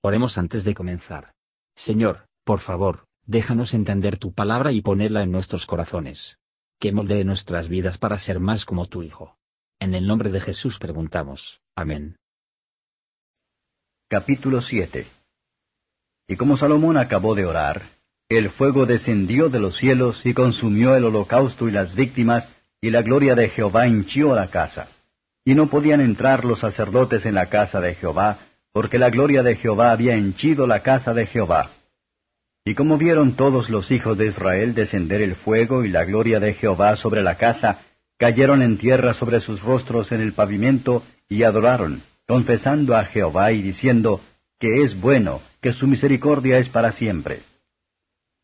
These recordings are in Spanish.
Oremos antes de comenzar. Señor, por favor, déjanos entender tu palabra y ponerla en nuestros corazones. Que moldee nuestras vidas para ser más como tu Hijo. En el nombre de Jesús preguntamos. Amén. Capítulo 7 Y como Salomón acabó de orar, el fuego descendió de los cielos y consumió el holocausto y las víctimas, y la gloria de Jehová hinchió la casa. Y no podían entrar los sacerdotes en la casa de Jehová, porque la gloria de Jehová había henchido la casa de Jehová. Y como vieron todos los hijos de Israel descender el fuego y la gloria de Jehová sobre la casa, cayeron en tierra sobre sus rostros en el pavimento y adoraron, confesando a Jehová y diciendo, que es bueno, que su misericordia es para siempre.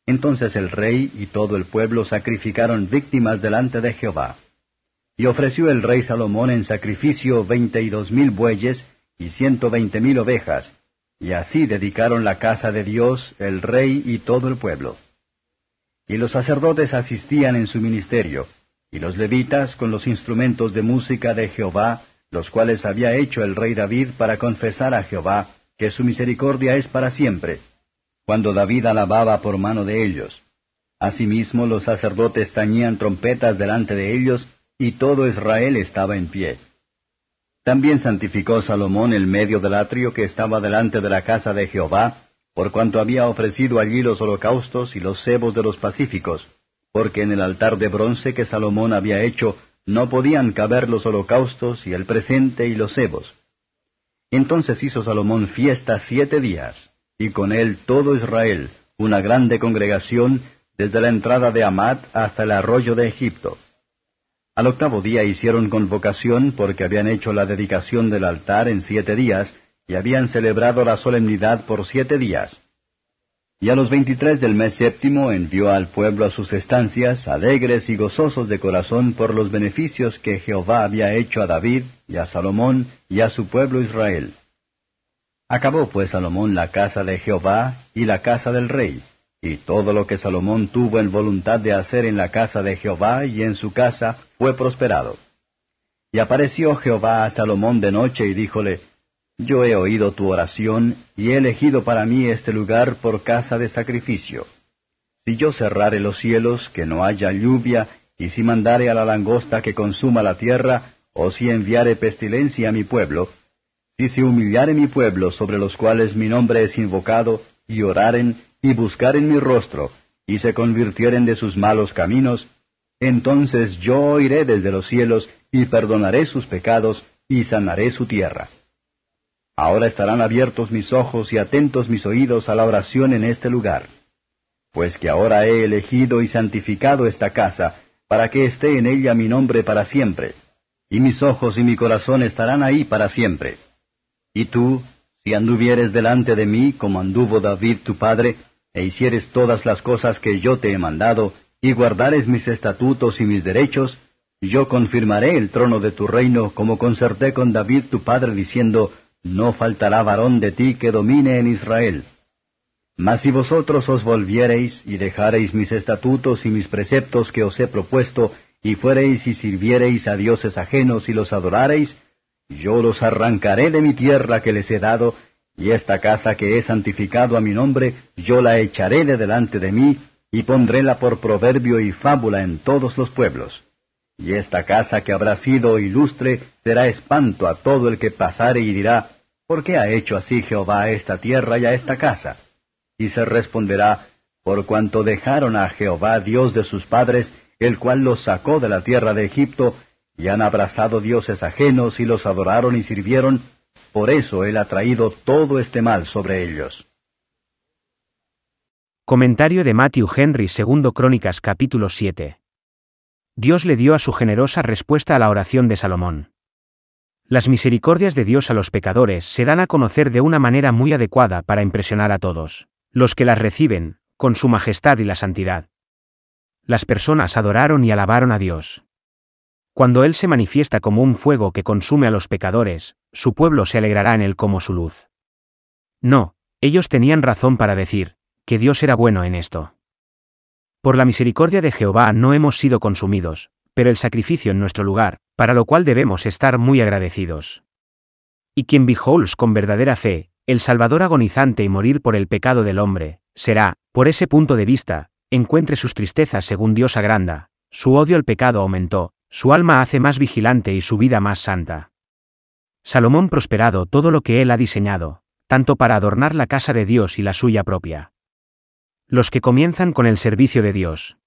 Entonces el rey y todo el pueblo sacrificaron víctimas delante de Jehová. Y ofreció el rey Salomón en sacrificio veinte y dos mil bueyes y ciento veinte mil ovejas, y así dedicaron la casa de Dios, el rey y todo el pueblo. Y los sacerdotes asistían en su ministerio, y los levitas con los instrumentos de música de Jehová, los cuales había hecho el rey David para confesar a Jehová, que su misericordia es para siempre, cuando David alababa por mano de ellos. Asimismo los sacerdotes tañían trompetas delante de ellos, y todo Israel estaba en pie. También santificó Salomón el medio del atrio que estaba delante de la casa de Jehová, por cuanto había ofrecido allí los holocaustos y los cebos de los pacíficos, porque en el altar de bronce que Salomón había hecho no podían caber los holocaustos y el presente y los cebos. Entonces hizo Salomón fiesta siete días, y con él todo Israel, una grande congregación, desde la entrada de Amat hasta el arroyo de Egipto. Al octavo día hicieron convocación porque habían hecho la dedicación del altar en siete días y habían celebrado la solemnidad por siete días. Y a los veintitrés del mes séptimo envió al pueblo a sus estancias, alegres y gozosos de corazón por los beneficios que Jehová había hecho a David y a Salomón y a su pueblo Israel. Acabó pues Salomón la casa de Jehová y la casa del rey, y todo lo que Salomón tuvo en voluntad de hacer en la casa de Jehová y en su casa fue prosperado. Y apareció Jehová a Salomón de noche y díjole, Yo he oído tu oración y he elegido para mí este lugar por casa de sacrificio. Si yo cerrare los cielos, que no haya lluvia, y si mandare a la langosta que consuma la tierra, o si enviare pestilencia a mi pueblo, si se humillare mi pueblo sobre los cuales mi nombre es invocado, y oraren, y buscaren mi rostro, y se convirtieren de sus malos caminos, entonces yo oiré desde los cielos, y perdonaré sus pecados, y sanaré su tierra. Ahora estarán abiertos mis ojos y atentos mis oídos a la oración en este lugar. Pues que ahora he elegido y santificado esta casa, para que esté en ella mi nombre para siempre, y mis ojos y mi corazón estarán ahí para siempre. Y tú, si anduvieres delante de mí como anduvo David tu padre, e hicieres todas las cosas que yo te he mandado, y guardares mis estatutos y mis derechos, yo confirmaré el trono de tu reino como concerté con David tu padre diciendo, no faltará varón de ti que domine en Israel. Mas si vosotros os volviereis y dejareis mis estatutos y mis preceptos que os he propuesto, y fuereis y sirviereis a dioses ajenos y los adorareis, yo los arrancaré de mi tierra que les he dado, y esta casa que he santificado a mi nombre, yo la echaré de delante de mí, y pondréla por proverbio y fábula en todos los pueblos. Y esta casa que habrá sido ilustre será espanto a todo el que pasare y dirá, ¿por qué ha hecho así Jehová a esta tierra y a esta casa? Y se responderá, por cuanto dejaron a Jehová Dios de sus padres, el cual los sacó de la tierra de Egipto, y han abrazado dioses ajenos y los adoraron y sirvieron, por eso Él ha traído todo este mal sobre ellos. Comentario de Matthew Henry segundo Crónicas capítulo 7. Dios le dio a su generosa respuesta a la oración de Salomón. Las misericordias de Dios a los pecadores se dan a conocer de una manera muy adecuada para impresionar a todos, los que las reciben, con su majestad y la santidad. Las personas adoraron y alabaron a Dios. Cuando Él se manifiesta como un fuego que consume a los pecadores, su pueblo se alegrará en Él como su luz. No, ellos tenían razón para decir, que Dios era bueno en esto. Por la misericordia de Jehová no hemos sido consumidos, pero el sacrificio en nuestro lugar, para lo cual debemos estar muy agradecidos. Y quien beholds con verdadera fe, el Salvador agonizante y morir por el pecado del hombre, será, por ese punto de vista, encuentre sus tristezas según Dios agranda, su odio al pecado aumentó, su alma hace más vigilante y su vida más santa. Salomón prosperado todo lo que él ha diseñado, tanto para adornar la casa de Dios y la suya propia. Los que comienzan con el servicio de Dios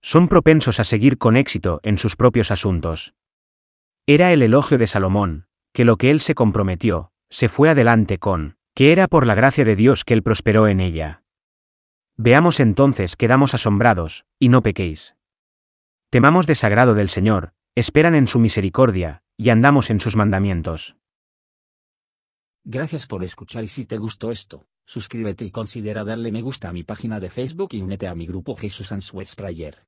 son propensos a seguir con éxito en sus propios asuntos. Era el elogio de Salomón, que lo que él se comprometió, se fue adelante con, que era por la gracia de Dios que él prosperó en ella. Veamos entonces quedamos asombrados, y no pequéis. Temamos desagrado del Señor, esperan en su misericordia, y andamos en sus mandamientos. Gracias por escuchar y si te gustó esto, suscríbete y considera darle me gusta a mi página de Facebook y únete a mi grupo Jesús Answers Prayer.